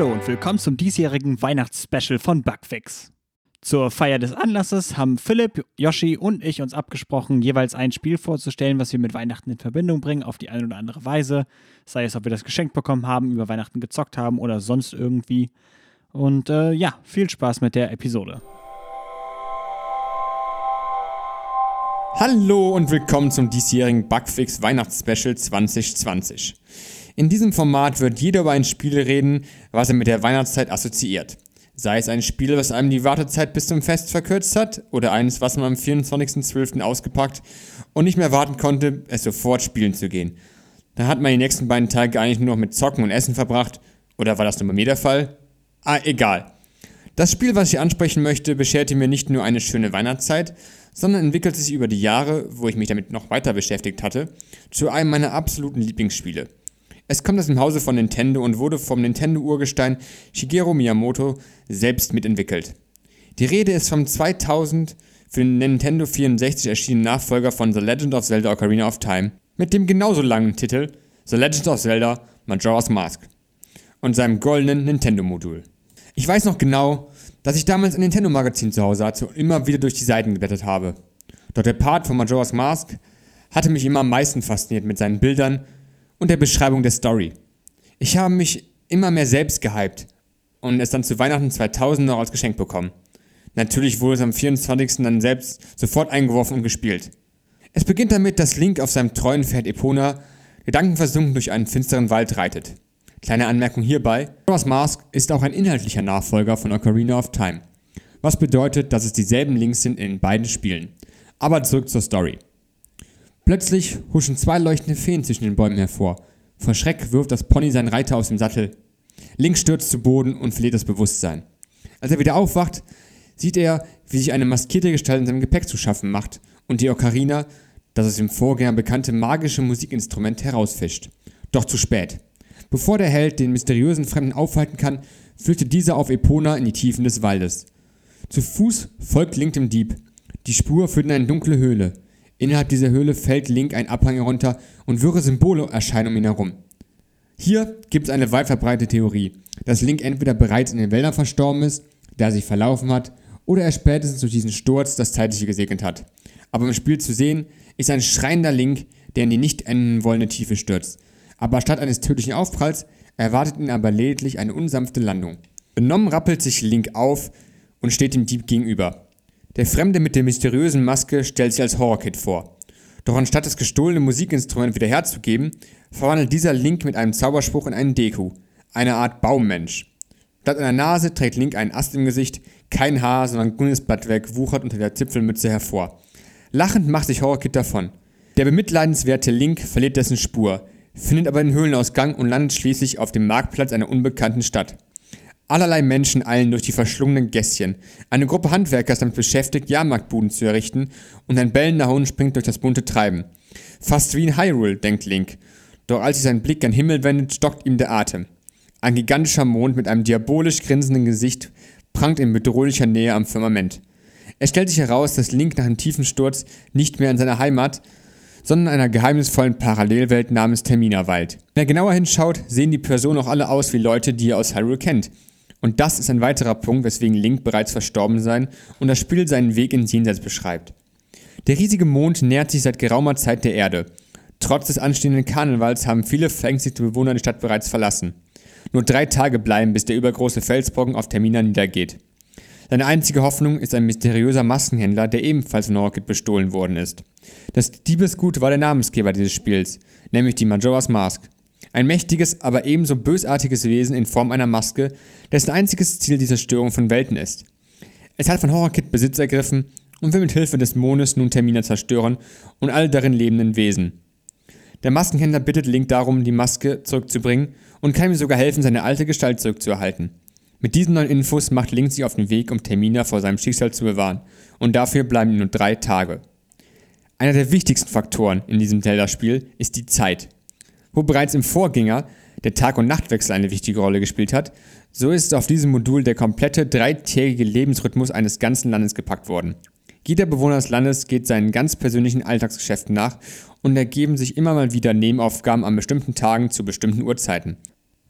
Hallo und willkommen zum diesjährigen Weihnachtsspecial von Bugfix. Zur Feier des Anlasses haben Philipp, Yoshi und ich uns abgesprochen, jeweils ein Spiel vorzustellen, was wir mit Weihnachten in Verbindung bringen, auf die eine oder andere Weise. Sei es, ob wir das geschenkt bekommen haben, über Weihnachten gezockt haben oder sonst irgendwie. Und äh, ja, viel Spaß mit der Episode. Hallo und willkommen zum diesjährigen Bugfix Weihnachtsspecial 2020. In diesem Format wird jeder über ein Spiel reden, was er mit der Weihnachtszeit assoziiert. Sei es ein Spiel, was einem die Wartezeit bis zum Fest verkürzt hat, oder eines, was man am 24.12. ausgepackt und nicht mehr warten konnte, es sofort spielen zu gehen. Da hat man die nächsten beiden Tage eigentlich nur noch mit Zocken und Essen verbracht, oder war das nur bei mir der Fall? Ah, egal. Das Spiel, was ich ansprechen möchte, bescherte mir nicht nur eine schöne Weihnachtszeit, sondern entwickelte sich über die Jahre, wo ich mich damit noch weiter beschäftigt hatte, zu einem meiner absoluten Lieblingsspiele. Es kommt aus dem Hause von Nintendo und wurde vom Nintendo-Urgestein Shigeru Miyamoto selbst mitentwickelt. Die Rede ist vom 2000 für den Nintendo 64 erschienenen Nachfolger von The Legend of Zelda Ocarina of Time mit dem genauso langen Titel The Legend of Zelda Majora's Mask und seinem goldenen Nintendo-Modul. Ich weiß noch genau, dass ich damals ein Nintendo-Magazin zu Hause hatte und immer wieder durch die Seiten geblättert habe. Doch der Part von Majora's Mask hatte mich immer am meisten fasziniert mit seinen Bildern und der Beschreibung der Story. Ich habe mich immer mehr selbst gehypt und es dann zu Weihnachten 2000 noch als Geschenk bekommen. Natürlich wurde es am 24. dann selbst sofort eingeworfen und gespielt. Es beginnt damit, dass Link auf seinem treuen Pferd Epona gedankenversunken durch einen finsteren Wald reitet. Kleine Anmerkung hierbei, Majora's Mask ist auch ein inhaltlicher Nachfolger von Ocarina of Time. Was bedeutet, dass es dieselben Links sind in beiden Spielen. Aber zurück zur Story. Plötzlich huschen zwei leuchtende Feen zwischen den Bäumen hervor. Vor Schreck wirft das Pony seinen Reiter aus dem Sattel. Link stürzt zu Boden und verliert das Bewusstsein. Als er wieder aufwacht, sieht er, wie sich eine maskierte Gestalt in seinem Gepäck zu schaffen macht und die Ocarina, das aus dem Vorgänger bekannte magische Musikinstrument, herausfischt. Doch zu spät. Bevor der Held den mysteriösen Fremden aufhalten kann, flüchtet dieser auf Epona in die Tiefen des Waldes. Zu Fuß folgt Link dem Dieb. Die Spur führt in eine dunkle Höhle. Innerhalb dieser Höhle fällt Link ein Abhang herunter und wirre Symbole erscheinen um ihn herum. Hier gibt es eine weit verbreitete Theorie, dass Link entweder bereits in den Wäldern verstorben ist, da er sich verlaufen hat, oder er spätestens durch diesen Sturz das Zeitliche gesegnet hat. Aber im Spiel zu sehen ist ein schreiender Link, der in die nicht enden wollende Tiefe stürzt. Aber statt eines tödlichen Aufpralls erwartet ihn aber lediglich eine unsanfte Landung. Benommen rappelt sich Link auf und steht dem Dieb gegenüber. Der Fremde mit der mysteriösen Maske stellt sich als Horrorkid vor. Doch anstatt das gestohlene Musikinstrument wieder herzugeben, verwandelt dieser Link mit einem Zauberspruch in einen Deku, eine Art Baummensch. Statt einer Nase trägt Link einen Ast im Gesicht, kein Haar, sondern grünes Blattwerk wuchert unter der Zipfelmütze hervor. Lachend macht sich Horrorkid davon. Der bemitleidenswerte Link verliert dessen Spur, findet aber den Höhlenausgang und landet schließlich auf dem Marktplatz einer unbekannten Stadt. Allerlei Menschen eilen durch die verschlungenen Gässchen. Eine Gruppe Handwerker ist damit beschäftigt, Jahrmarktbuden zu errichten und ein bellender Hund springt durch das bunte Treiben. Fast wie in Hyrule, denkt Link. Doch als sich sein Blick gen Himmel wendet, stockt ihm der Atem. Ein gigantischer Mond mit einem diabolisch grinsenden Gesicht prangt in bedrohlicher Nähe am Firmament. Es stellt sich heraus, dass Link nach dem tiefen Sturz nicht mehr in seiner Heimat, sondern in einer geheimnisvollen Parallelwelt namens Termina weilt. Wenn er genauer hinschaut, sehen die Personen auch alle aus wie Leute, die er aus Hyrule kennt. Und das ist ein weiterer Punkt, weswegen Link bereits verstorben sein und das Spiel seinen Weg ins Jenseits beschreibt. Der riesige Mond nähert sich seit geraumer Zeit der Erde. Trotz des anstehenden Karnevals haben viele verängstigte Bewohner die Stadt bereits verlassen. Nur drei Tage bleiben, bis der übergroße Felsbrocken auf Termina niedergeht. Seine einzige Hoffnung ist ein mysteriöser Maskenhändler, der ebenfalls von Orchid bestohlen worden ist. Das Diebesgut war der Namensgeber dieses Spiels, nämlich die Majora's Mask. Ein mächtiges, aber ebenso bösartiges Wesen in Form einer Maske, dessen einziges Ziel die Zerstörung von Welten ist. Es hat von Horrorkit Besitz ergriffen und will mit Hilfe des Mondes nun Termina zerstören und alle darin lebenden Wesen. Der Maskenhändler bittet Link darum, die Maske zurückzubringen und kann ihm sogar helfen, seine alte Gestalt zurückzuerhalten. Mit diesen neuen Infos macht Link sich auf den Weg, um Termina vor seinem Schicksal zu bewahren, und dafür bleiben ihm nur drei Tage. Einer der wichtigsten Faktoren in diesem Zelda-Spiel ist die Zeit. Wo bereits im Vorgänger der Tag- und Nachtwechsel eine wichtige Rolle gespielt hat, so ist auf diesem Modul der komplette dreitägige Lebensrhythmus eines ganzen Landes gepackt worden. Jeder Bewohner des Landes geht seinen ganz persönlichen Alltagsgeschäften nach und ergeben sich immer mal wieder Nebenaufgaben an bestimmten Tagen zu bestimmten Uhrzeiten.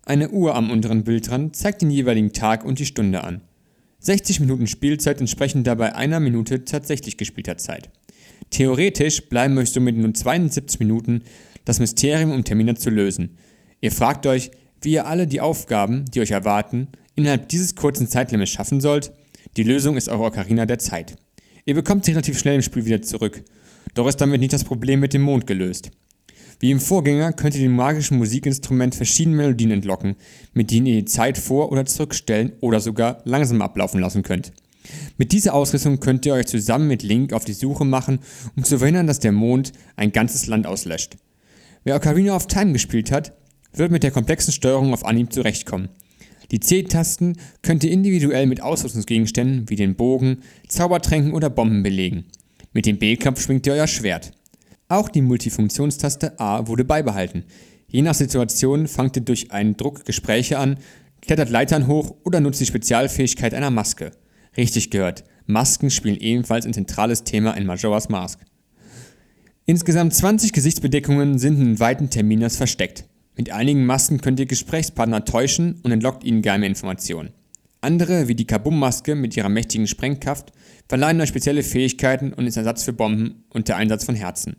Eine Uhr am unteren Bildrand zeigt den jeweiligen Tag und die Stunde an. 60 Minuten Spielzeit entsprechen dabei einer Minute tatsächlich gespielter Zeit. Theoretisch bleiben euch somit nur 72 Minuten, das Mysterium um Termine zu lösen. Ihr fragt euch, wie ihr alle die Aufgaben, die euch erwarten, innerhalb dieses kurzen Zeitlimits schaffen sollt. Die Lösung ist eure Ocarina der Zeit. Ihr bekommt sie relativ schnell im Spiel wieder zurück. Doch ist damit nicht das Problem mit dem Mond gelöst. Wie im Vorgänger könnt ihr dem magischen Musikinstrument verschiedene Melodien entlocken, mit denen ihr die Zeit vor- oder zurückstellen oder sogar langsam ablaufen lassen könnt. Mit dieser Ausrüstung könnt ihr euch zusammen mit Link auf die Suche machen, um zu verhindern, dass der Mond ein ganzes Land auslöscht. Wer Ocarina of Time gespielt hat, wird mit der komplexen Steuerung auf Anhieb zurechtkommen. Die C-Tasten könnt ihr individuell mit Ausrüstungsgegenständen wie den Bogen, Zaubertränken oder Bomben belegen. Mit dem B-Knopf schwingt ihr euer Schwert. Auch die Multifunktionstaste A wurde beibehalten. Je nach Situation fangt ihr durch einen Druck Gespräche an, klettert Leitern hoch oder nutzt die Spezialfähigkeit einer Maske. Richtig gehört, Masken spielen ebenfalls ein zentrales Thema in Majora's Mask. Insgesamt 20 Gesichtsbedeckungen sind in weiten Terminus versteckt. Mit einigen Masken könnt ihr Gesprächspartner täuschen und entlockt ihnen geheime Informationen. Andere, wie die Kabum-Maske mit ihrer mächtigen Sprengkraft, verleihen euch spezielle Fähigkeiten und ist Ersatz für Bomben und der Einsatz von Herzen.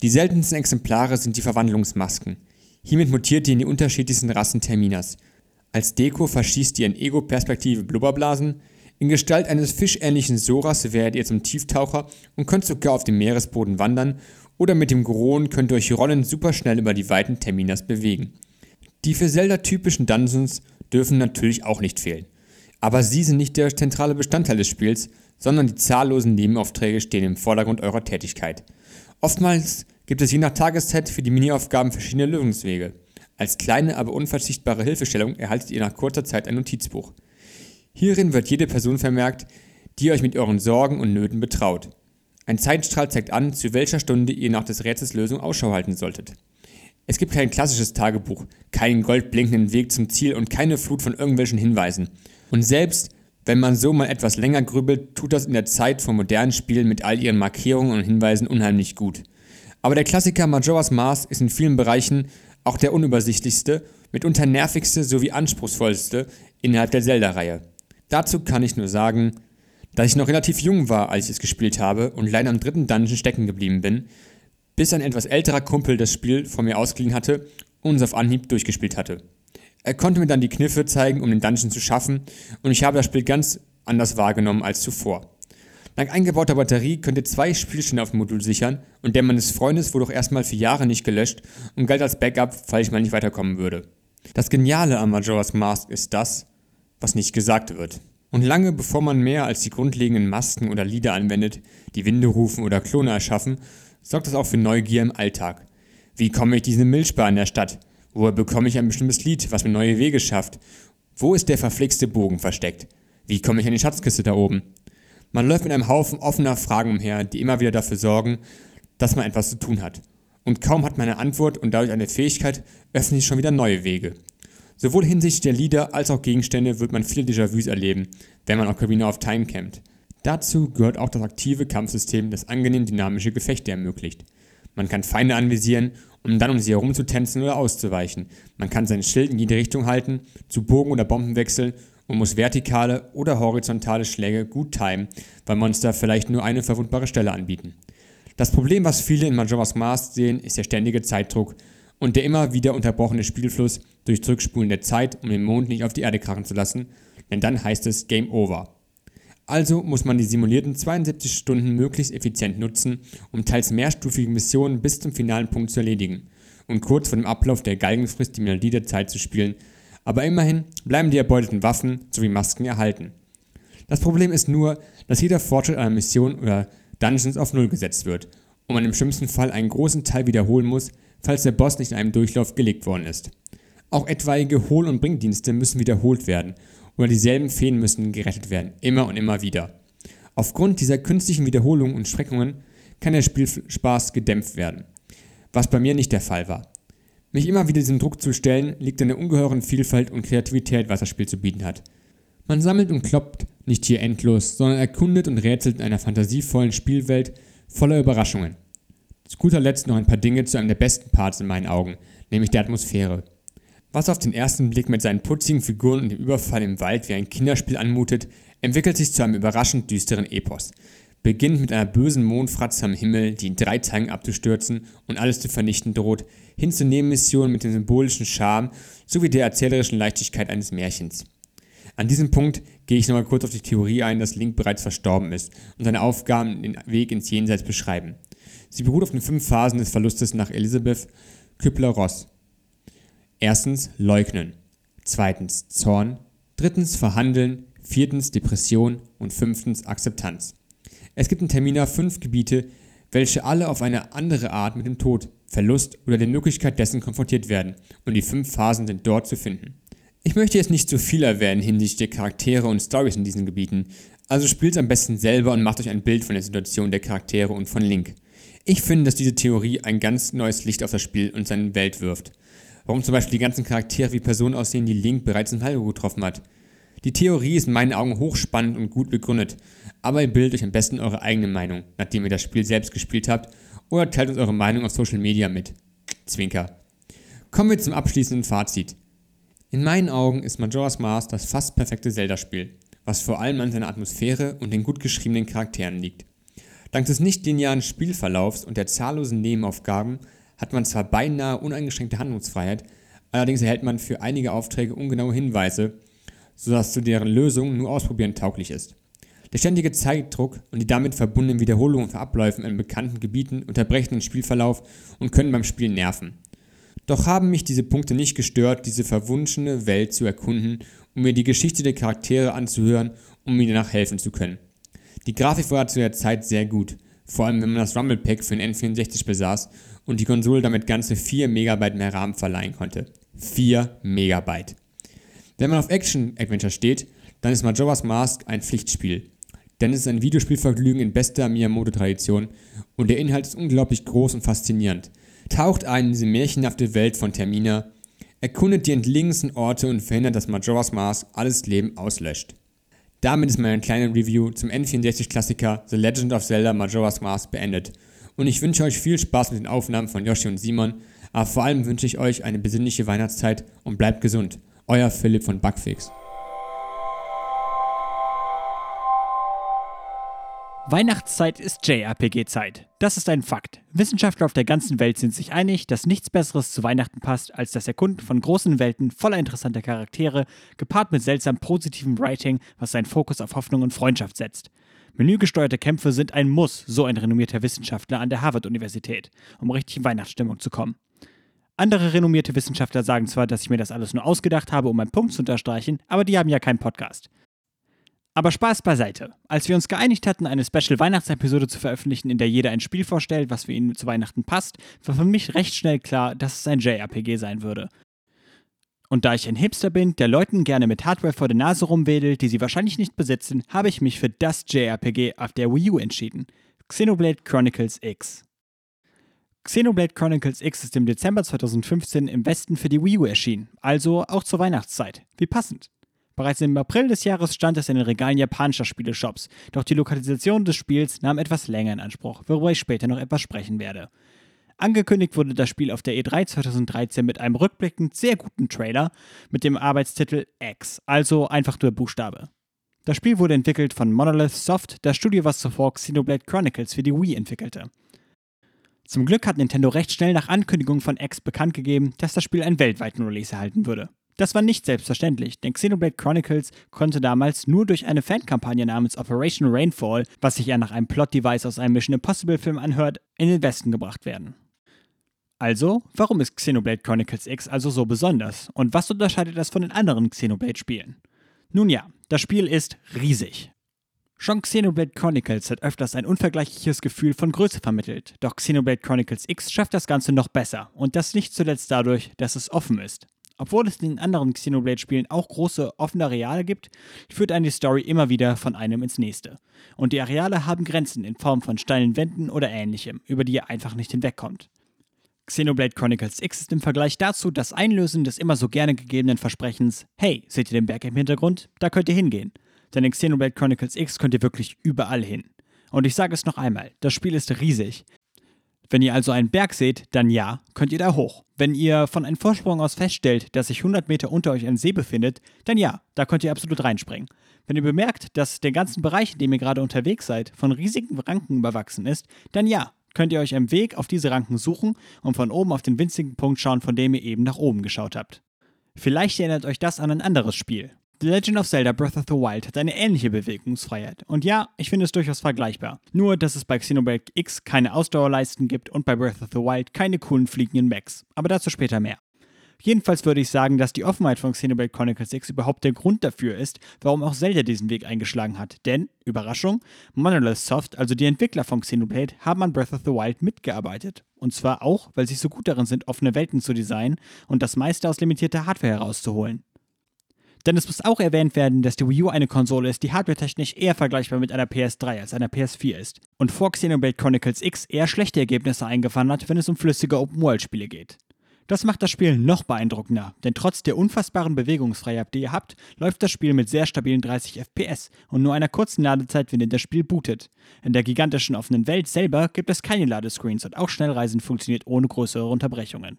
Die seltensten Exemplare sind die Verwandlungsmasken. Hiermit mutiert ihr in die unterschiedlichsten Rassen Terminas. Als Deko verschießt ihr in Ego-Perspektive Blubberblasen. In Gestalt eines fischähnlichen Soras werdet ihr zum Tieftaucher und könnt sogar auf dem Meeresboden wandern oder mit dem Goron könnt ihr euch rollend superschnell über die weiten Terminas bewegen. Die für Zelda typischen Dungeons dürfen natürlich auch nicht fehlen. Aber sie sind nicht der zentrale Bestandteil des Spiels, sondern die zahllosen Nebenaufträge stehen im Vordergrund eurer Tätigkeit. Oftmals gibt es je nach Tageszeit für die Mini-Aufgaben verschiedene Lösungswege. Als kleine, aber unverzichtbare Hilfestellung erhaltet ihr nach kurzer Zeit ein Notizbuch. Hierin wird jede Person vermerkt, die euch mit euren Sorgen und Nöten betraut. Ein Zeitstrahl zeigt an, zu welcher Stunde ihr nach des Rätsels Lösung Ausschau halten solltet. Es gibt kein klassisches Tagebuch, keinen goldblinkenden Weg zum Ziel und keine Flut von irgendwelchen Hinweisen. Und selbst wenn man so mal etwas länger grübelt, tut das in der Zeit von modernen Spielen mit all ihren Markierungen und Hinweisen unheimlich gut. Aber der Klassiker Majora's Mask ist in vielen Bereichen auch der unübersichtlichste, mitunter nervigste sowie anspruchsvollste innerhalb der Zelda-Reihe. Dazu kann ich nur sagen, dass ich noch relativ jung war, als ich es gespielt habe und leider am dritten Dungeon stecken geblieben bin, bis ein etwas älterer Kumpel das Spiel von mir ausgeliehen hatte und es auf Anhieb durchgespielt hatte. Er konnte mir dann die Kniffe zeigen, um den Dungeon zu schaffen, und ich habe das Spiel ganz anders wahrgenommen als zuvor. Dank eingebauter Batterie könnt ihr zwei Spielstände auf dem Modul sichern und der meines Freundes wurde auch erstmal für Jahre nicht gelöscht und galt als Backup, falls ich mal nicht weiterkommen würde. Das Geniale an Majora's Mask ist das, was nicht gesagt wird. Und lange bevor man mehr als die grundlegenden Masken oder Lieder anwendet, die Winde rufen oder Klone erschaffen, sorgt das auch für Neugier im Alltag. Wie komme ich diese Milchbar in der Stadt? Woher bekomme ich ein bestimmtes Lied, was mir neue Wege schafft? Wo ist der verflixte Bogen versteckt? Wie komme ich an die Schatzkiste da oben? Man läuft mit einem Haufen offener Fragen umher, die immer wieder dafür sorgen, dass man etwas zu tun hat. Und kaum hat man eine Antwort und dadurch eine Fähigkeit, öffnen sich schon wieder neue Wege. Sowohl hinsichtlich der Lieder als auch Gegenstände wird man viele Déjà-vus erleben, wenn man Ocarina of Time campt. Dazu gehört auch das aktive Kampfsystem, das angenehm dynamische Gefechte ermöglicht. Man kann Feinde anvisieren um dann um sie herum zu tänzen oder auszuweichen. Man kann sein Schild in jede Richtung halten, zu Bogen oder Bomben wechseln und muss vertikale oder horizontale Schläge gut timen, weil Monster vielleicht nur eine verwundbare Stelle anbieten. Das Problem, was viele in Majora's Mask sehen, ist der ständige Zeitdruck und der immer wieder unterbrochene Spielfluss durch Zurückspulen der Zeit, um den Mond nicht auf die Erde krachen zu lassen, denn dann heißt es Game Over. Also muss man die simulierten 72 Stunden möglichst effizient nutzen, um teils mehrstufige Missionen bis zum finalen Punkt zu erledigen und kurz vor dem Ablauf der Galgenfrist die Melodie der Zeit zu spielen, aber immerhin bleiben die erbeuteten Waffen sowie Masken erhalten. Das Problem ist nur, dass jeder Fortschritt einer Mission oder Dungeons auf Null gesetzt wird und man im schlimmsten Fall einen großen Teil wiederholen muss, falls der Boss nicht in einem Durchlauf gelegt worden ist. Auch etwaige Hohl- und Bringdienste müssen wiederholt werden oder dieselben Feen müssen gerettet werden, immer und immer wieder. Aufgrund dieser künstlichen Wiederholungen und Streckungen kann der Spielspaß gedämpft werden, was bei mir nicht der Fall war. Mich immer wieder diesem Druck zu stellen, liegt an der ungeheuren Vielfalt und Kreativität, was das Spiel zu bieten hat. Man sammelt und kloppt nicht hier endlos, sondern erkundet und rätselt in einer fantasievollen Spielwelt voller Überraschungen. Zu guter Letzt noch ein paar Dinge zu einem der besten Parts in meinen Augen, nämlich der Atmosphäre. Was auf den ersten Blick mit seinen putzigen Figuren und dem Überfall im Wald wie ein Kinderspiel anmutet, entwickelt sich zu einem überraschend düsteren Epos. Beginnt mit einer bösen Mondfratze am Himmel, die in drei Tagen abzustürzen und alles zu vernichten droht, hin zu Nebenmissionen mit dem symbolischen Charme sowie der erzählerischen Leichtigkeit eines Märchens. An diesem Punkt gehe ich nochmal kurz auf die Theorie ein, dass Link bereits verstorben ist und seine Aufgaben den Weg ins Jenseits beschreiben. Sie beruht auf den fünf Phasen des Verlustes nach Elisabeth Kübler-Ross. Erstens Leugnen. Zweitens Zorn. Drittens Verhandeln. Viertens Depression. Und fünftens Akzeptanz. Es gibt in Termina fünf Gebiete, welche alle auf eine andere Art mit dem Tod, Verlust oder der Möglichkeit dessen konfrontiert werden. Und die fünf Phasen sind dort zu finden. Ich möchte jetzt nicht zu viel erwähnen hinsichtlich der Charaktere und Stories in diesen Gebieten, also spielt am besten selber und macht euch ein Bild von der Situation der Charaktere und von Link. Ich finde, dass diese Theorie ein ganz neues Licht auf das Spiel und seine Welt wirft. Warum zum Beispiel die ganzen Charaktere wie Personen aussehen, die Link bereits in Hyrule getroffen hat. Die Theorie ist in meinen Augen hochspannend und gut begründet, aber ihr bildet euch am besten eure eigene Meinung, nachdem ihr das Spiel selbst gespielt habt, oder teilt uns eure Meinung auf Social Media mit. Zwinker. Kommen wir zum abschließenden Fazit. In meinen Augen ist Majora's Mask das fast perfekte Zelda-Spiel, was vor allem an seiner Atmosphäre und den gut geschriebenen Charakteren liegt. Dank des nicht linearen Spielverlaufs und der zahllosen Nebenaufgaben hat man zwar beinahe uneingeschränkte Handlungsfreiheit, allerdings erhält man für einige Aufträge ungenaue Hinweise, sodass zu deren Lösung nur ausprobieren tauglich ist. Der ständige Zeitdruck und die damit verbundenen Wiederholungen von Abläufen in bekannten Gebieten unterbrechen den Spielverlauf und können beim Spiel nerven. Doch haben mich diese Punkte nicht gestört, diese verwunschene Welt zu erkunden, um mir die Geschichte der Charaktere anzuhören, um mir danach helfen zu können. Die Grafik war zu der Zeit sehr gut, vor allem wenn man das Rumble Pack für den N64 besaß und die Konsole damit ganze 4 MB mehr RAM verleihen konnte. 4 MB. Wenn man auf Action-Adventure steht, dann ist Majora's Mask ein Pflichtspiel. Denn es ist ein Videospielvergnügen in bester Miyamoto-Tradition und der Inhalt ist unglaublich groß und faszinierend taucht ein in diese märchenhafte Welt von Termina, erkundet die entlegensten Orte und verhindert, dass Majora's Mask alles Leben auslöscht. Damit ist meine kleine Review zum N64-Klassiker The Legend of Zelda Majora's Mask beendet. Und ich wünsche euch viel Spaß mit den Aufnahmen von Yoshi und Simon, aber vor allem wünsche ich euch eine besinnliche Weihnachtszeit und bleibt gesund. Euer Philipp von Bugfix. Weihnachtszeit ist JRPG-Zeit. Das ist ein Fakt. Wissenschaftler auf der ganzen Welt sind sich einig, dass nichts Besseres zu Weihnachten passt, als das Erkunden von großen Welten voller interessanter Charaktere, gepaart mit seltsam positivem Writing, was seinen Fokus auf Hoffnung und Freundschaft setzt. Menügesteuerte Kämpfe sind ein Muss, so ein renommierter Wissenschaftler an der Harvard-Universität, um richtig in Weihnachtsstimmung zu kommen. Andere renommierte Wissenschaftler sagen zwar, dass ich mir das alles nur ausgedacht habe, um einen Punkt zu unterstreichen, aber die haben ja keinen Podcast. Aber Spaß beiseite. Als wir uns geeinigt hatten, eine Special-Weihnachtsepisode zu veröffentlichen, in der jeder ein Spiel vorstellt, was für ihn zu Weihnachten passt, war für mich recht schnell klar, dass es ein JRPG sein würde. Und da ich ein Hipster bin, der Leuten gerne mit Hardware vor der Nase rumwedelt, die sie wahrscheinlich nicht besitzen, habe ich mich für das JRPG auf der Wii U entschieden. Xenoblade Chronicles X. Xenoblade Chronicles X ist im Dezember 2015 im Westen für die Wii U erschienen, also auch zur Weihnachtszeit. Wie passend. Bereits im April des Jahres stand es in den Regalen japanischer Spieleshops, doch die Lokalisation des Spiels nahm etwas länger in Anspruch, worüber ich später noch etwas sprechen werde. Angekündigt wurde das Spiel auf der E3 2013 mit einem rückblickend sehr guten Trailer mit dem Arbeitstitel X, also einfach nur Buchstabe. Das Spiel wurde entwickelt von Monolith Soft, das Studio, was zuvor Xenoblade Chronicles für die Wii entwickelte. Zum Glück hat Nintendo recht schnell nach Ankündigung von X bekannt gegeben, dass das Spiel einen weltweiten Release erhalten würde. Das war nicht selbstverständlich, denn Xenoblade Chronicles konnte damals nur durch eine Fankampagne namens Operation Rainfall, was sich ja nach einem Plot-Device aus einem Mission Impossible-Film anhört, in den Westen gebracht werden. Also, warum ist Xenoblade Chronicles X also so besonders? Und was unterscheidet das von den anderen Xenoblade-Spielen? Nun ja, das Spiel ist riesig. Schon Xenoblade Chronicles hat öfters ein unvergleichliches Gefühl von Größe vermittelt, doch Xenoblade Chronicles X schafft das Ganze noch besser und das nicht zuletzt dadurch, dass es offen ist. Obwohl es in den anderen Xenoblade-Spielen auch große offene Areale gibt, führt eine Story immer wieder von einem ins nächste. Und die Areale haben Grenzen in Form von steilen Wänden oder ähnlichem, über die ihr einfach nicht hinwegkommt. Xenoblade Chronicles X ist im Vergleich dazu das Einlösen des immer so gerne gegebenen Versprechens, hey, seht ihr den Berg im Hintergrund? Da könnt ihr hingehen. Denn in Xenoblade Chronicles X könnt ihr wirklich überall hin. Und ich sage es noch einmal, das Spiel ist riesig. Wenn ihr also einen Berg seht, dann ja, könnt ihr da hoch. Wenn ihr von einem Vorsprung aus feststellt, dass sich 100 Meter unter euch ein See befindet, dann ja, da könnt ihr absolut reinspringen. Wenn ihr bemerkt, dass der ganze Bereich, in dem ihr gerade unterwegs seid, von riesigen Ranken überwachsen ist, dann ja, könnt ihr euch einen Weg auf diese Ranken suchen und von oben auf den winzigen Punkt schauen, von dem ihr eben nach oben geschaut habt. Vielleicht erinnert euch das an ein anderes Spiel. The Legend of Zelda Breath of the Wild hat eine ähnliche Bewegungsfreiheit. Und ja, ich finde es durchaus vergleichbar. Nur, dass es bei Xenoblade X keine Ausdauerleisten gibt und bei Breath of the Wild keine coolen fliegenden Mechs. Aber dazu später mehr. Jedenfalls würde ich sagen, dass die Offenheit von Xenoblade Chronicles X überhaupt der Grund dafür ist, warum auch Zelda diesen Weg eingeschlagen hat. Denn, Überraschung, Monolith Soft, also die Entwickler von Xenoblade, haben an Breath of the Wild mitgearbeitet. Und zwar auch, weil sie so gut darin sind, offene Welten zu designen und das meiste aus limitierter Hardware herauszuholen. Denn es muss auch erwähnt werden, dass die Wii U eine Konsole ist, die hardwaretechnisch eher vergleichbar mit einer PS3 als einer PS4 ist und vor Xenoblade Chronicles X eher schlechte Ergebnisse eingefahren hat, wenn es um flüssige Open-World-Spiele geht. Das macht das Spiel noch beeindruckender, denn trotz der unfassbaren Bewegungsfreiheit, die ihr habt, läuft das Spiel mit sehr stabilen 30 FPS und nur einer kurzen Ladezeit, wenn ihr das Spiel bootet. In der gigantischen offenen Welt selber gibt es keine Ladescreens und auch Schnellreisen funktioniert ohne größere Unterbrechungen.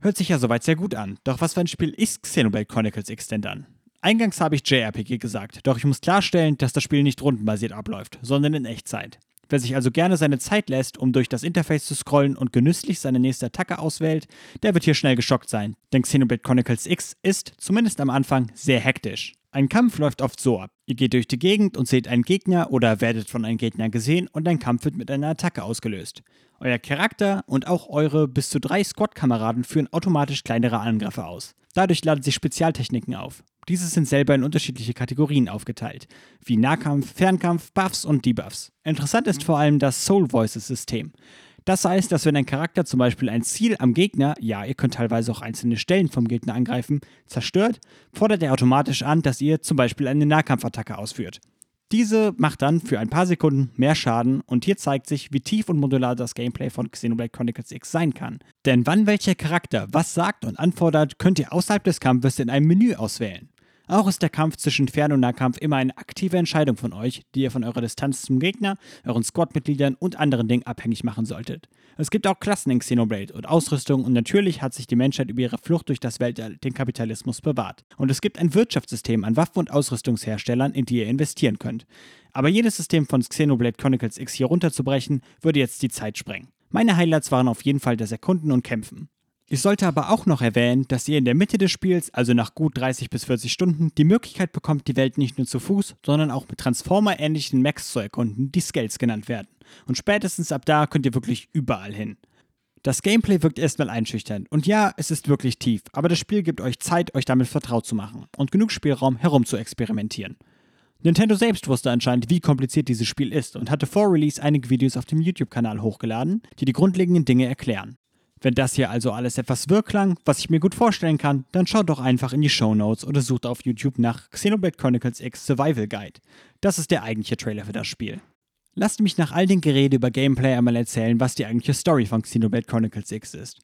Hört sich ja soweit sehr gut an. Doch was für ein Spiel ist Xenoblade Chronicles X denn dann? Eingangs habe ich JRPG gesagt, doch ich muss klarstellen, dass das Spiel nicht rundenbasiert abläuft, sondern in Echtzeit. Wer sich also gerne seine Zeit lässt, um durch das Interface zu scrollen und genüsslich seine nächste Attacke auswählt, der wird hier schnell geschockt sein, denn Xenoblade Chronicles X ist, zumindest am Anfang, sehr hektisch. Ein Kampf läuft oft so ab. Ihr geht durch die Gegend und seht einen Gegner oder werdet von einem Gegner gesehen und ein Kampf wird mit einer Attacke ausgelöst. Euer Charakter und auch eure bis zu drei Squad-Kameraden führen automatisch kleinere Angriffe aus. Dadurch laden sich Spezialtechniken auf. Diese sind selber in unterschiedliche Kategorien aufgeteilt, wie Nahkampf, Fernkampf, Buffs und Debuffs. Interessant ist vor allem das Soul Voices System. Das heißt, dass wenn ein Charakter zum Beispiel ein Ziel am Gegner, ja, ihr könnt teilweise auch einzelne Stellen vom Gegner angreifen, zerstört, fordert er automatisch an, dass ihr zum Beispiel eine Nahkampfattacke ausführt. Diese macht dann für ein paar Sekunden mehr Schaden und hier zeigt sich, wie tief und modular das Gameplay von Xenoblade Chronicles X sein kann. Denn wann welcher Charakter was sagt und anfordert, könnt ihr außerhalb des Kampfes in einem Menü auswählen. Auch ist der Kampf zwischen Fern- und Nahkampf immer eine aktive Entscheidung von euch, die ihr von eurer Distanz zum Gegner, euren Squad-Mitgliedern und anderen Dingen abhängig machen solltet. Es gibt auch Klassen in Xenoblade und Ausrüstung und natürlich hat sich die Menschheit über ihre Flucht durch das Weltall den Kapitalismus bewahrt. Und es gibt ein Wirtschaftssystem an Waffen- und Ausrüstungsherstellern, in die ihr investieren könnt. Aber jedes System von Xenoblade Chronicles X hier runterzubrechen, würde jetzt die Zeit sprengen. Meine Highlights waren auf jeden Fall das Erkunden und Kämpfen. Ich sollte aber auch noch erwähnen, dass ihr in der Mitte des Spiels, also nach gut 30 bis 40 Stunden, die Möglichkeit bekommt, die Welt nicht nur zu Fuß, sondern auch mit Transformer-ähnlichen Mechs zu erkunden, die Scales genannt werden. Und spätestens ab da könnt ihr wirklich überall hin. Das Gameplay wirkt erstmal einschüchternd. Und ja, es ist wirklich tief, aber das Spiel gibt euch Zeit, euch damit vertraut zu machen und genug Spielraum herum zu experimentieren. Nintendo selbst wusste anscheinend, wie kompliziert dieses Spiel ist und hatte vor Release einige Videos auf dem YouTube-Kanal hochgeladen, die die grundlegenden Dinge erklären. Wenn das hier also alles etwas wirr klang, was ich mir gut vorstellen kann, dann schaut doch einfach in die Show Notes oder sucht auf YouTube nach Xenoblade Chronicles X Survival Guide. Das ist der eigentliche Trailer für das Spiel. Lasst mich nach all den Gerede über Gameplay einmal erzählen, was die eigentliche Story von Xenoblade Chronicles X ist.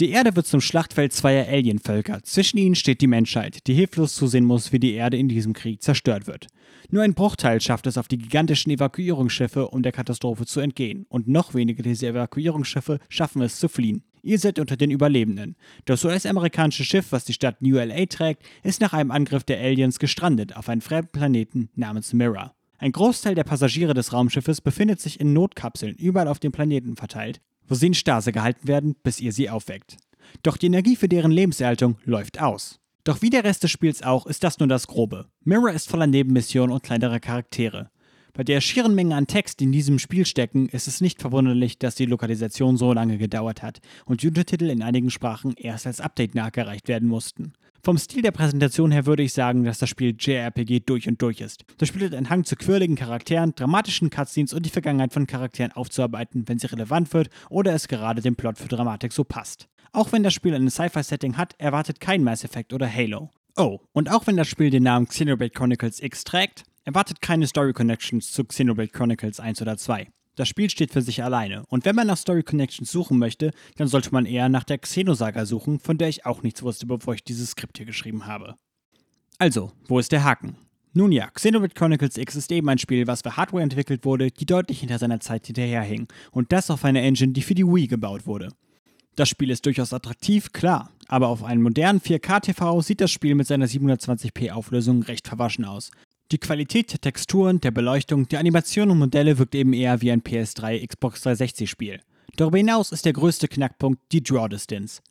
Die Erde wird zum Schlachtfeld zweier Alienvölker. Zwischen ihnen steht die Menschheit, die hilflos zusehen muss, wie die Erde in diesem Krieg zerstört wird. Nur ein Bruchteil schafft es auf die gigantischen Evakuierungsschiffe, um der Katastrophe zu entgehen. Und noch weniger dieser Evakuierungsschiffe schaffen es zu fliehen. Ihr seid unter den Überlebenden. Das US-amerikanische Schiff, was die Stadt New LA trägt, ist nach einem Angriff der Aliens gestrandet auf einen fremden Planeten namens Mirror. Ein Großteil der Passagiere des Raumschiffes befindet sich in Notkapseln überall auf dem Planeten verteilt, wo sie in Stase gehalten werden, bis ihr sie aufweckt. Doch die Energie für deren Lebenserhaltung läuft aus. Doch wie der Rest des Spiels auch, ist das nur das Grobe. Mirror ist voller Nebenmissionen und kleinerer Charaktere. Bei der schieren Menge an Text, die in diesem Spiel stecken, ist es nicht verwunderlich, dass die Lokalisation so lange gedauert hat und Untertitel in einigen Sprachen erst als Update nachgereicht werden mussten. Vom Stil der Präsentation her würde ich sagen, dass das Spiel JRPG durch und durch ist. Das Spiel hat einen Hang zu quirligen Charakteren, dramatischen Cutscenes und die Vergangenheit von Charakteren aufzuarbeiten, wenn sie relevant wird oder es gerade dem Plot für Dramatik so passt. Auch wenn das Spiel ein Sci-Fi-Setting hat, erwartet kein Mass Effect oder Halo. Oh, und auch wenn das Spiel den Namen Xenoblade Chronicles X trägt, erwartet keine Story Connections zu Xenoblade Chronicles 1 oder 2. Das Spiel steht für sich alleine. Und wenn man nach Story Connections suchen möchte, dann sollte man eher nach der Xenosaga suchen, von der ich auch nichts wusste, bevor ich dieses Skript hier geschrieben habe. Also, wo ist der Haken? Nun ja, Xenoblade Chronicles X ist eben ein Spiel, was für Hardware entwickelt wurde, die deutlich hinter seiner Zeit hinterherhing. Und das auf einer Engine, die für die Wii gebaut wurde. Das Spiel ist durchaus attraktiv, klar, aber auf einem modernen 4K-TV sieht das Spiel mit seiner 720p Auflösung recht verwaschen aus. Die Qualität der Texturen, der Beleuchtung, der Animation und Modelle wirkt eben eher wie ein PS3 Xbox 360 Spiel. Darüber hinaus ist der größte Knackpunkt die Draw Distance.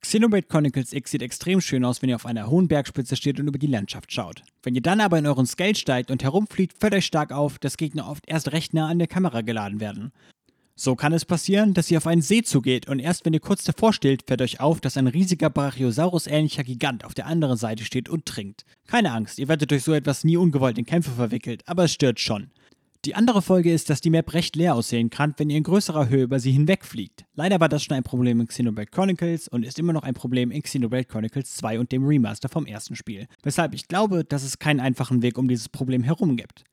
Xenoblade Chronicles X sieht extrem schön aus, wenn ihr auf einer hohen Bergspitze steht und über die Landschaft schaut. Wenn ihr dann aber in euren Scale steigt und herumfliegt, fällt euch stark auf, dass Gegner oft erst recht nah an der Kamera geladen werden. So kann es passieren, dass ihr auf einen See zugeht und erst wenn ihr kurz davor steht, fällt euch auf, dass ein riesiger Brachiosaurus-ähnlicher Gigant auf der anderen Seite steht und trinkt. Keine Angst, ihr werdet durch so etwas nie ungewollt in Kämpfe verwickelt, aber es stört schon. Die andere Folge ist, dass die Map recht leer aussehen kann, wenn ihr in größerer Höhe über sie hinwegfliegt. Leider war das schon ein Problem in Xenoblade Chronicles und ist immer noch ein Problem in Xenoblade Chronicles 2 und dem Remaster vom ersten Spiel. Weshalb ich glaube, dass es keinen einfachen Weg um dieses Problem herum gibt.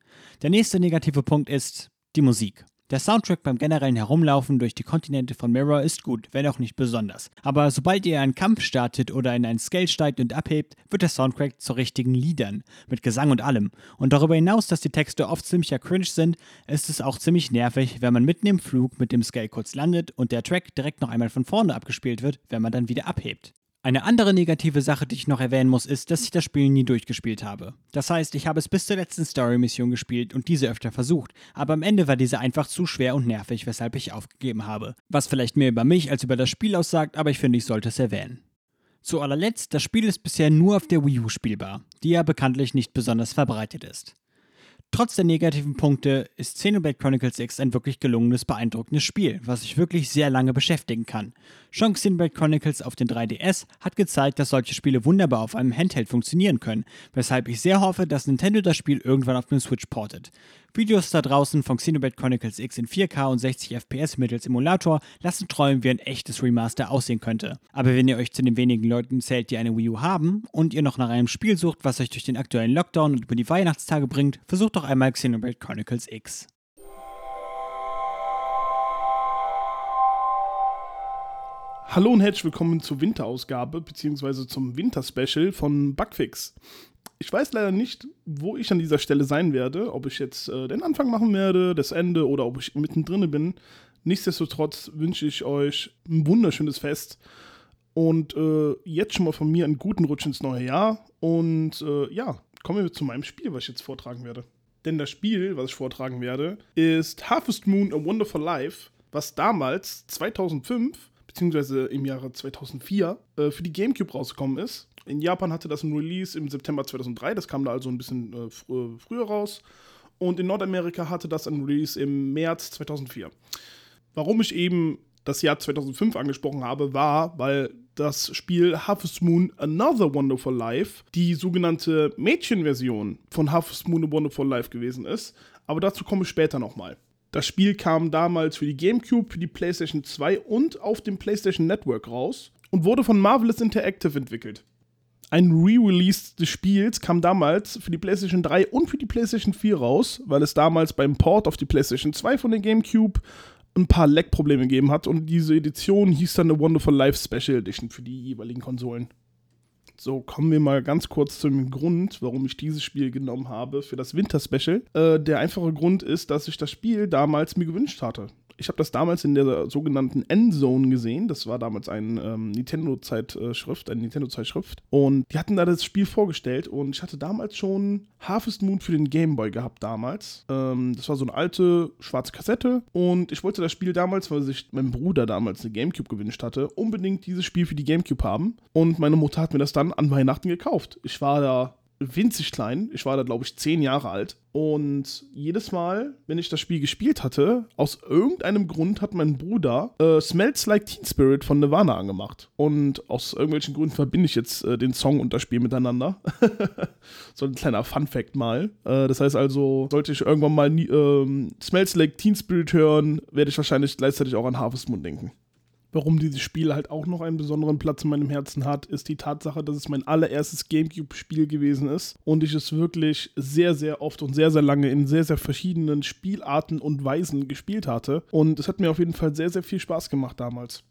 Der nächste negative Punkt ist die Musik. Der Soundtrack beim generellen Herumlaufen durch die Kontinente von Mirror ist gut, wenn auch nicht besonders. Aber sobald ihr einen Kampf startet oder in einen Scale steigt und abhebt, wird der Soundtrack zu richtigen Liedern, mit Gesang und allem. Und darüber hinaus, dass die Texte oft ziemlicher cringe sind, ist es auch ziemlich nervig, wenn man mitten im Flug mit dem Scale kurz landet und der Track direkt noch einmal von vorne abgespielt wird, wenn man dann wieder abhebt. Eine andere negative Sache, die ich noch erwähnen muss, ist, dass ich das Spiel nie durchgespielt habe. Das heißt, ich habe es bis zur letzten Story-Mission gespielt und diese öfter versucht, aber am Ende war diese einfach zu schwer und nervig, weshalb ich aufgegeben habe. Was vielleicht mehr über mich als über das Spiel aussagt, aber ich finde, ich sollte es erwähnen. Zu allerletzt, das Spiel ist bisher nur auf der Wii U spielbar, die ja bekanntlich nicht besonders verbreitet ist. Trotz der negativen Punkte ist Xenoblade Chronicles X ein wirklich gelungenes, beeindruckendes Spiel, was sich wirklich sehr lange beschäftigen kann. Schon Xenoblade Chronicles auf den 3DS hat gezeigt, dass solche Spiele wunderbar auf einem Handheld funktionieren können, weshalb ich sehr hoffe, dass Nintendo das Spiel irgendwann auf den Switch portet. Videos da draußen von Xenoblade Chronicles X in 4K und 60 FPS mittels Emulator lassen träumen, wie ein echtes Remaster aussehen könnte. Aber wenn ihr euch zu den wenigen Leuten zählt, die eine Wii U haben und ihr noch nach einem Spiel sucht, was euch durch den aktuellen Lockdown und über die Weihnachtstage bringt, versucht doch einmal Xenoblade Chronicles X. Hallo und herzlich willkommen zur Winterausgabe bzw. zum Winterspecial von Bugfix. Ich weiß leider nicht, wo ich an dieser Stelle sein werde, ob ich jetzt äh, den Anfang machen werde, das Ende oder ob ich mittendrin bin. Nichtsdestotrotz wünsche ich euch ein wunderschönes Fest und äh, jetzt schon mal von mir einen guten Rutsch ins neue Jahr. Und äh, ja, kommen wir zu meinem Spiel, was ich jetzt vortragen werde. Denn das Spiel, was ich vortragen werde, ist Harvest Moon A Wonderful Life, was damals 2005 beziehungsweise im Jahre 2004 äh, für die GameCube rausgekommen ist. In Japan hatte das ein Release im September 2003, das kam da also ein bisschen äh, fr äh, früher raus. Und in Nordamerika hatte das ein Release im März 2004. Warum ich eben das Jahr 2005 angesprochen habe, war, weil das Spiel Harvest Moon Another Wonderful Life die sogenannte Mädchenversion von Harvest Moon A Wonderful Life gewesen ist. Aber dazu komme ich später nochmal. Das Spiel kam damals für die GameCube, für die PlayStation 2 und auf dem PlayStation Network raus und wurde von Marvelous Interactive entwickelt. Ein Re-Release des Spiels kam damals für die PlayStation 3 und für die PlayStation 4 raus, weil es damals beim Port auf die PlayStation 2 von der GameCube ein paar Lag-Probleme gegeben hat und diese Edition hieß dann eine Wonderful Life Special Edition für die jeweiligen Konsolen. So, kommen wir mal ganz kurz zum Grund, warum ich dieses Spiel genommen habe für das Winter-Special. Äh, der einfache Grund ist, dass ich das Spiel damals mir gewünscht hatte ich habe das damals in der sogenannten Endzone gesehen. Das war damals eine ähm, Nintendo-Zeitschrift, eine Nintendo-Zeitschrift. Und die hatten da das Spiel vorgestellt und ich hatte damals schon Harvest Moon für den Game Boy gehabt damals. Ähm, das war so eine alte schwarze Kassette und ich wollte das Spiel damals, weil sich mein Bruder damals eine Gamecube gewünscht hatte, unbedingt dieses Spiel für die Gamecube haben. Und meine Mutter hat mir das dann an Weihnachten gekauft. Ich war da winzig klein. Ich war da, glaube ich, zehn Jahre alt. Und jedes Mal, wenn ich das Spiel gespielt hatte, aus irgendeinem Grund hat mein Bruder äh, Smells Like Teen Spirit von Nirvana angemacht. Und aus irgendwelchen Gründen verbinde ich jetzt äh, den Song und das Spiel miteinander. so ein kleiner Fun-Fact mal. Äh, das heißt also, sollte ich irgendwann mal nie, ähm, Smells Like Teen Spirit hören, werde ich wahrscheinlich gleichzeitig auch an Harvest Moon denken. Warum dieses Spiel halt auch noch einen besonderen Platz in meinem Herzen hat, ist die Tatsache, dass es mein allererstes GameCube-Spiel gewesen ist und ich es wirklich sehr, sehr oft und sehr, sehr lange in sehr, sehr verschiedenen Spielarten und Weisen gespielt hatte. Und es hat mir auf jeden Fall sehr, sehr viel Spaß gemacht damals.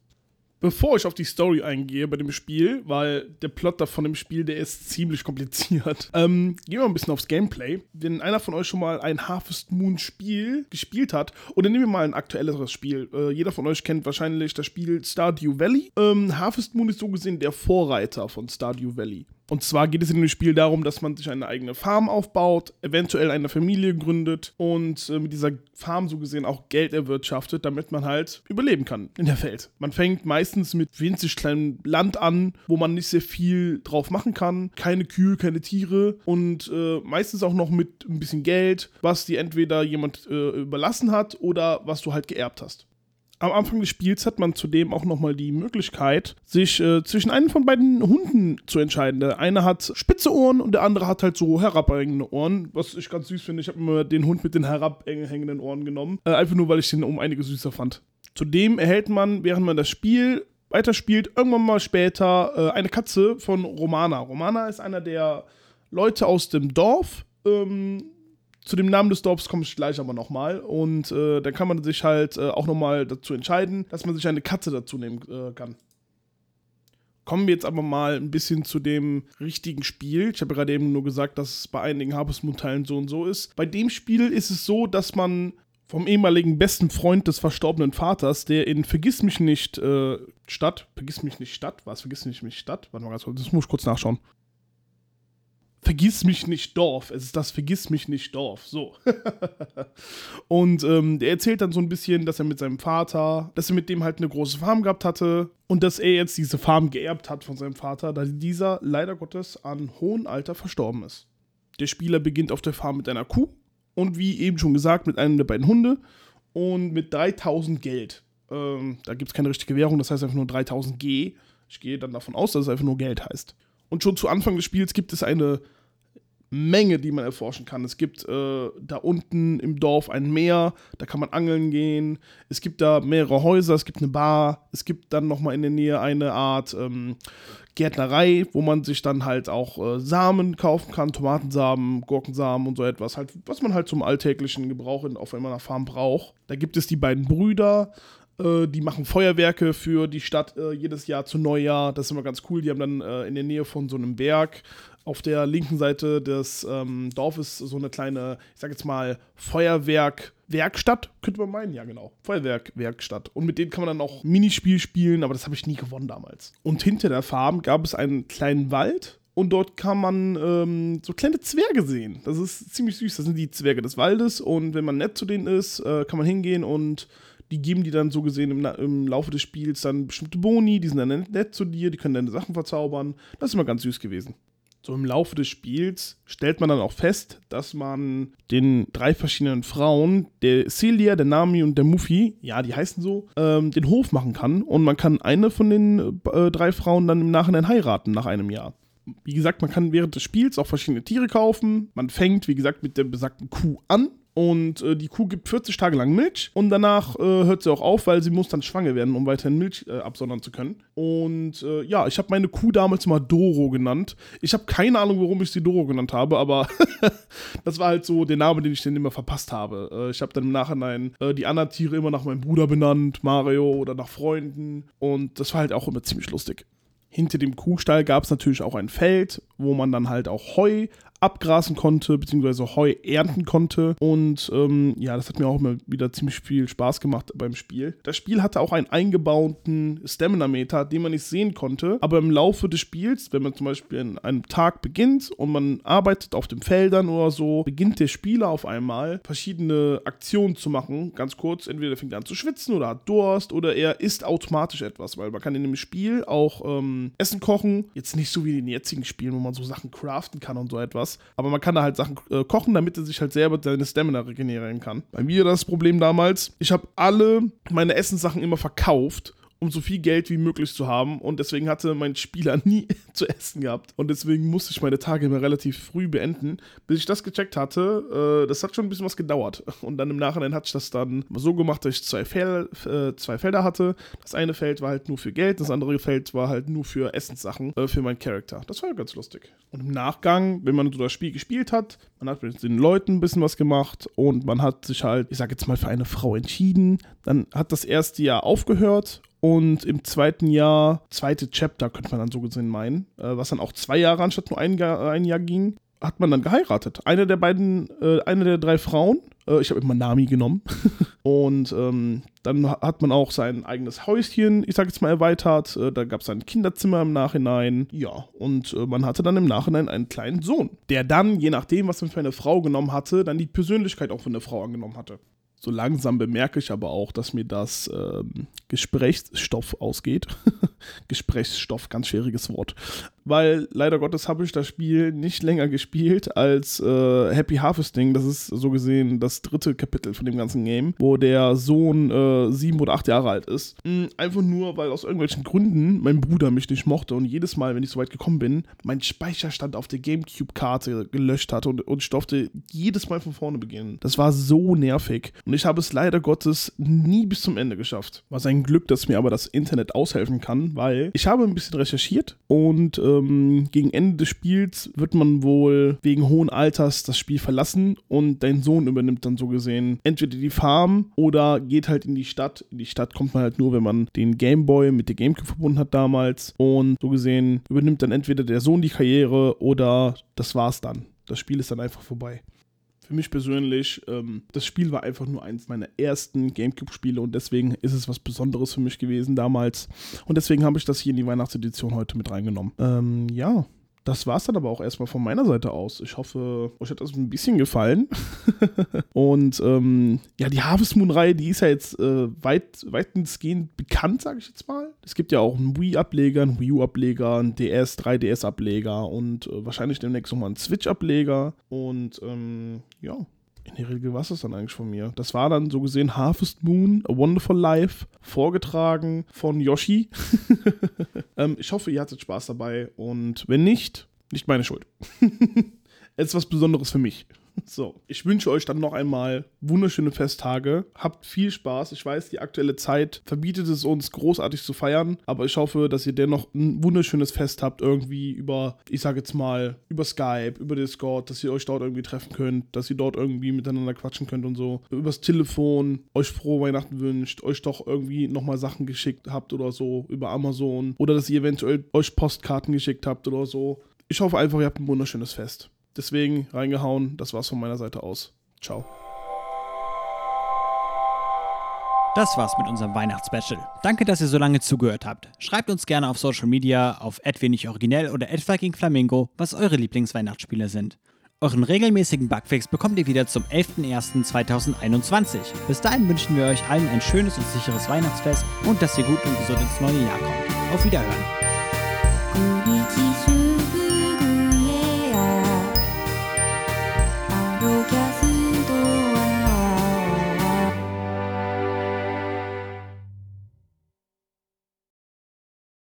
Bevor ich auf die Story eingehe bei dem Spiel, weil der Plot davon im Spiel, der ist ziemlich kompliziert, ähm, gehen wir ein bisschen aufs Gameplay. Wenn einer von euch schon mal ein Harvest Moon Spiel gespielt hat, oder nehmen wir mal ein aktuelleres Spiel. Äh, jeder von euch kennt wahrscheinlich das Spiel Stardew Valley. Ähm, Harvest Moon ist so gesehen der Vorreiter von Stardew Valley. Und zwar geht es in dem Spiel darum, dass man sich eine eigene Farm aufbaut, eventuell eine Familie gründet und äh, mit dieser Farm so gesehen auch Geld erwirtschaftet, damit man halt überleben kann in der Welt. Man fängt meistens mit winzig kleinem Land an, wo man nicht sehr viel drauf machen kann. Keine Kühe, keine Tiere und äh, meistens auch noch mit ein bisschen Geld, was dir entweder jemand äh, überlassen hat oder was du halt geerbt hast am Anfang des Spiels hat man zudem auch nochmal die Möglichkeit, sich äh, zwischen einem von beiden Hunden zu entscheiden. Der eine hat spitze Ohren und der andere hat halt so herabhängende Ohren, was ich ganz süß finde. Ich habe immer den Hund mit den herabhängenden Ohren genommen, äh, einfach nur, weil ich den um einige süßer fand. Zudem erhält man, während man das Spiel weiterspielt, irgendwann mal später äh, eine Katze von Romana. Romana ist einer der Leute aus dem Dorf, ähm, zu dem Namen des Dorfs komme ich gleich aber nochmal. Und äh, dann kann man sich halt äh, auch nochmal dazu entscheiden, dass man sich eine Katze dazu nehmen äh, kann. Kommen wir jetzt aber mal ein bisschen zu dem richtigen Spiel. Ich habe gerade eben nur gesagt, dass es bei einigen Harvest Moon Teilen so und so ist. Bei dem Spiel ist es so, dass man vom ehemaligen besten Freund des verstorbenen Vaters, der in Vergiss mich nicht äh, Stadt, Vergiss mich nicht Stadt, was Vergiss mich nicht Stadt? Warte mal ganz kurz, das muss ich kurz nachschauen. Vergiss mich nicht Dorf. Es ist das Vergiss mich nicht Dorf. So. und ähm, der erzählt dann so ein bisschen, dass er mit seinem Vater, dass er mit dem halt eine große Farm gehabt hatte und dass er jetzt diese Farm geerbt hat von seinem Vater, da dieser leider Gottes an hohem Alter verstorben ist. Der Spieler beginnt auf der Farm mit einer Kuh und wie eben schon gesagt mit einem der beiden Hunde und mit 3000 Geld. Ähm, da gibt es keine richtige Währung, das heißt einfach nur 3000 G. Ich gehe dann davon aus, dass es einfach nur Geld heißt. Und schon zu Anfang des Spiels gibt es eine Menge, die man erforschen kann. Es gibt äh, da unten im Dorf ein Meer, da kann man angeln gehen. Es gibt da mehrere Häuser, es gibt eine Bar. Es gibt dann nochmal in der Nähe eine Art ähm, Gärtnerei, wo man sich dann halt auch äh, Samen kaufen kann, Tomatensamen, Gurkensamen und so etwas, halt, was man halt zum alltäglichen Gebrauch in, auf einer Farm braucht. Da gibt es die beiden Brüder, äh, die machen Feuerwerke für die Stadt äh, jedes Jahr zu Neujahr. Das ist immer ganz cool. Die haben dann äh, in der Nähe von so einem Berg auf der linken Seite des ähm, Dorfes so eine kleine, ich sag jetzt mal, Feuerwerk-Werkstatt, könnte man meinen, ja genau, Feuerwerk-Werkstatt. Und mit denen kann man dann auch Minispiel spielen, aber das habe ich nie gewonnen damals. Und hinter der Farm gab es einen kleinen Wald, und dort kann man ähm, so kleine Zwerge sehen. Das ist ziemlich süß. Das sind die Zwerge des Waldes. Und wenn man nett zu denen ist, äh, kann man hingehen und die geben die dann so gesehen im, im, Laufe des Spiels dann bestimmte Boni, die sind dann nett zu dir, die können deine Sachen verzaubern. Das ist immer ganz süß gewesen. So im Laufe des Spiels stellt man dann auch fest, dass man den drei verschiedenen Frauen, der Celia, der Nami und der Muffy, ja, die heißen so, ähm, den Hof machen kann. Und man kann eine von den äh, drei Frauen dann im Nachhinein heiraten nach einem Jahr. Wie gesagt, man kann während des Spiels auch verschiedene Tiere kaufen. Man fängt, wie gesagt, mit der besagten Kuh an und äh, die Kuh gibt 40 Tage lang Milch und danach äh, hört sie auch auf, weil sie muss dann schwanger werden, um weiterhin Milch äh, absondern zu können. Und äh, ja, ich habe meine Kuh damals mal Doro genannt. Ich habe keine Ahnung, warum ich sie Doro genannt habe, aber das war halt so der Name, den ich dann immer verpasst habe. Äh, ich habe dann im Nachhinein äh, die anderen Tiere immer nach meinem Bruder benannt, Mario oder nach Freunden. Und das war halt auch immer ziemlich lustig. Hinter dem Kuhstall gab es natürlich auch ein Feld, wo man dann halt auch Heu abgrasen konnte, beziehungsweise Heu ernten konnte. Und ähm, ja, das hat mir auch immer wieder ziemlich viel Spaß gemacht beim Spiel. Das Spiel hatte auch einen eingebauten Stamina-Meter, den man nicht sehen konnte. Aber im Laufe des Spiels, wenn man zum Beispiel an einem Tag beginnt und man arbeitet auf den Feldern oder so, beginnt der Spieler auf einmal verschiedene Aktionen zu machen. Ganz kurz, entweder fängt er an zu schwitzen oder hat Durst oder er isst automatisch etwas, weil man kann in dem Spiel auch ähm, Essen kochen. Jetzt nicht so wie in den jetzigen Spielen, wo man so Sachen craften kann und so etwas aber man kann da halt Sachen äh, kochen, damit er sich halt selber seine Stamina regenerieren kann. Bei mir das Problem damals, ich habe alle meine Essenssachen immer verkauft um so viel Geld wie möglich zu haben. Und deswegen hatte mein Spieler nie zu essen gehabt. Und deswegen musste ich meine Tage immer relativ früh beenden. Bis ich das gecheckt hatte, äh, das hat schon ein bisschen was gedauert. Und dann im Nachhinein hatte ich das dann so gemacht, dass ich zwei, Fel äh, zwei Felder hatte. Das eine Feld war halt nur für Geld, das andere Feld war halt nur für Essenssachen äh, für meinen Charakter. Das war ganz lustig. Und im Nachgang, wenn man so das Spiel gespielt hat, man hat mit den Leuten ein bisschen was gemacht und man hat sich halt, ich sag jetzt mal, für eine Frau entschieden. Dann hat das erste Jahr aufgehört Und im zweiten Jahr, zweite Chapter könnte man dann so gesehen meinen, äh, was dann auch zwei Jahre anstatt nur ein, Jahr- ein Jahr ging, hat man dann geheiratet. Eine der beiden, äh, eine der drei Frauen, äh, ich habe immer Nami genommen. und ähm, dann hat man auch sein eigenes Häuschen, ich sag jetzt mal, erweitert. Da gab es ein Kinderzimmer im Nachhinein. Ja, und äh, man hatte dann im Nachhinein einen kleinen Sohn, der dann, je nachdem, was man für eine Frau genommen hatte, dann die Persönlichkeit auch von der Frau angenommen hatte. So langsam bemerke ich aber auch, dass mir das ähm, Gesprächsstoff ausgeht. Gesprächsstoff, ganz schwieriges Wort. Weil leider Gottes habe ich das Spiel nicht länger gespielt als äh, Happy Harvesting. Das ist so gesehen das dritte Kapitel von dem ganzen Game, wo der Sohn äh, sieben oder acht Jahre alt ist. Mm, Einfach nur, weil aus irgendwelchen Gründen mein Bruder mich nicht mochte und jedes Mal, wenn ich so weit gekommen bin, mein Speicherstand auf der Gamecube-Karte gelöscht hatte und, und ich durfte jedes Mal von vorne beginnen. Das war so nervig. Und ich habe es leider Gottes nie bis zum Ende geschafft. War Glück, dass mir aber das Internet aushelfen kann, weil ich habe ein bisschen recherchiert und ähm, gegen Ende des Spiels wird man wohl wegen hohen Alters das Spiel verlassen und dein Sohn übernimmt dann so gesehen entweder die Farm oder geht halt in die Stadt. In die Stadt kommt man halt nur, wenn man den Gameboy mit der Gamecube verbunden hat damals und so gesehen übernimmt dann entweder der Sohn die Karriere oder das war's dann. Das Spiel ist dann einfach vorbei. Für mich persönlich, ähm, das Spiel war einfach nur eins meiner ersten Gamecube-Spiele und deswegen ist es was Besonderes für mich gewesen damals. Und deswegen habe ich das hier in die Weihnachtsedition heute mit reingenommen. Ähm, ja, das war es dann aber auch erstmal von meiner Seite aus. Ich hoffe, euch hat das ein bisschen gefallen. und ähm, ja, die Harvest Moon-Reihe, die ist ja jetzt äh, weit, weitestgehend bekannt, sage ich jetzt mal. Es gibt ja auch einen Wii-Ableger, einen Wii U-Ableger, einen DS, 3DS-Ableger und äh, wahrscheinlich demnächst nochmal einen Switch-Ableger. Und ähm, ja, in der Regel war es dann eigentlich von mir. Das war dann so gesehen Harvest Moon, A Wonderful Life, vorgetragen von Yoshi. ähm, ich hoffe, ihr hattet Spaß dabei und wenn nicht, nicht meine Schuld. Es ist was Besonderes für mich. So, ich wünsche euch dann noch einmal wunderschöne Festtage. Habt viel Spaß. Ich weiß, die aktuelle Zeit verbietet es uns, großartig zu feiern, aber ich hoffe, dass ihr dennoch ein wunderschönes Fest habt, irgendwie über, ich sage jetzt mal, über Skype, über Discord, dass ihr euch dort irgendwie treffen könnt, dass ihr dort irgendwie miteinander quatschen könnt und so. Übers Telefon euch frohe Weihnachten wünscht, euch doch irgendwie nochmal Sachen geschickt habt oder so über Amazon oder dass ihr eventuell euch Postkarten geschickt habt oder so. Ich hoffe einfach, ihr habt ein wunderschönes Fest. Deswegen reingehauen. Das war's von meiner Seite aus. Ciao. Das war's mit unserem Weihnachtsspecial. Danke, dass ihr so lange zugehört habt. Schreibt uns gerne auf Social Media, auf originell oder Flamingo, was eure Lieblingsweihnachtsspiele sind. Euren regelmäßigen Bugfix bekommt ihr wieder zum 11.01.2021. Bis dahin wünschen wir euch allen ein schönes und sicheres Weihnachtsfest und dass ihr gut und gesund ins neue Jahr kommt. Auf Wiederhören.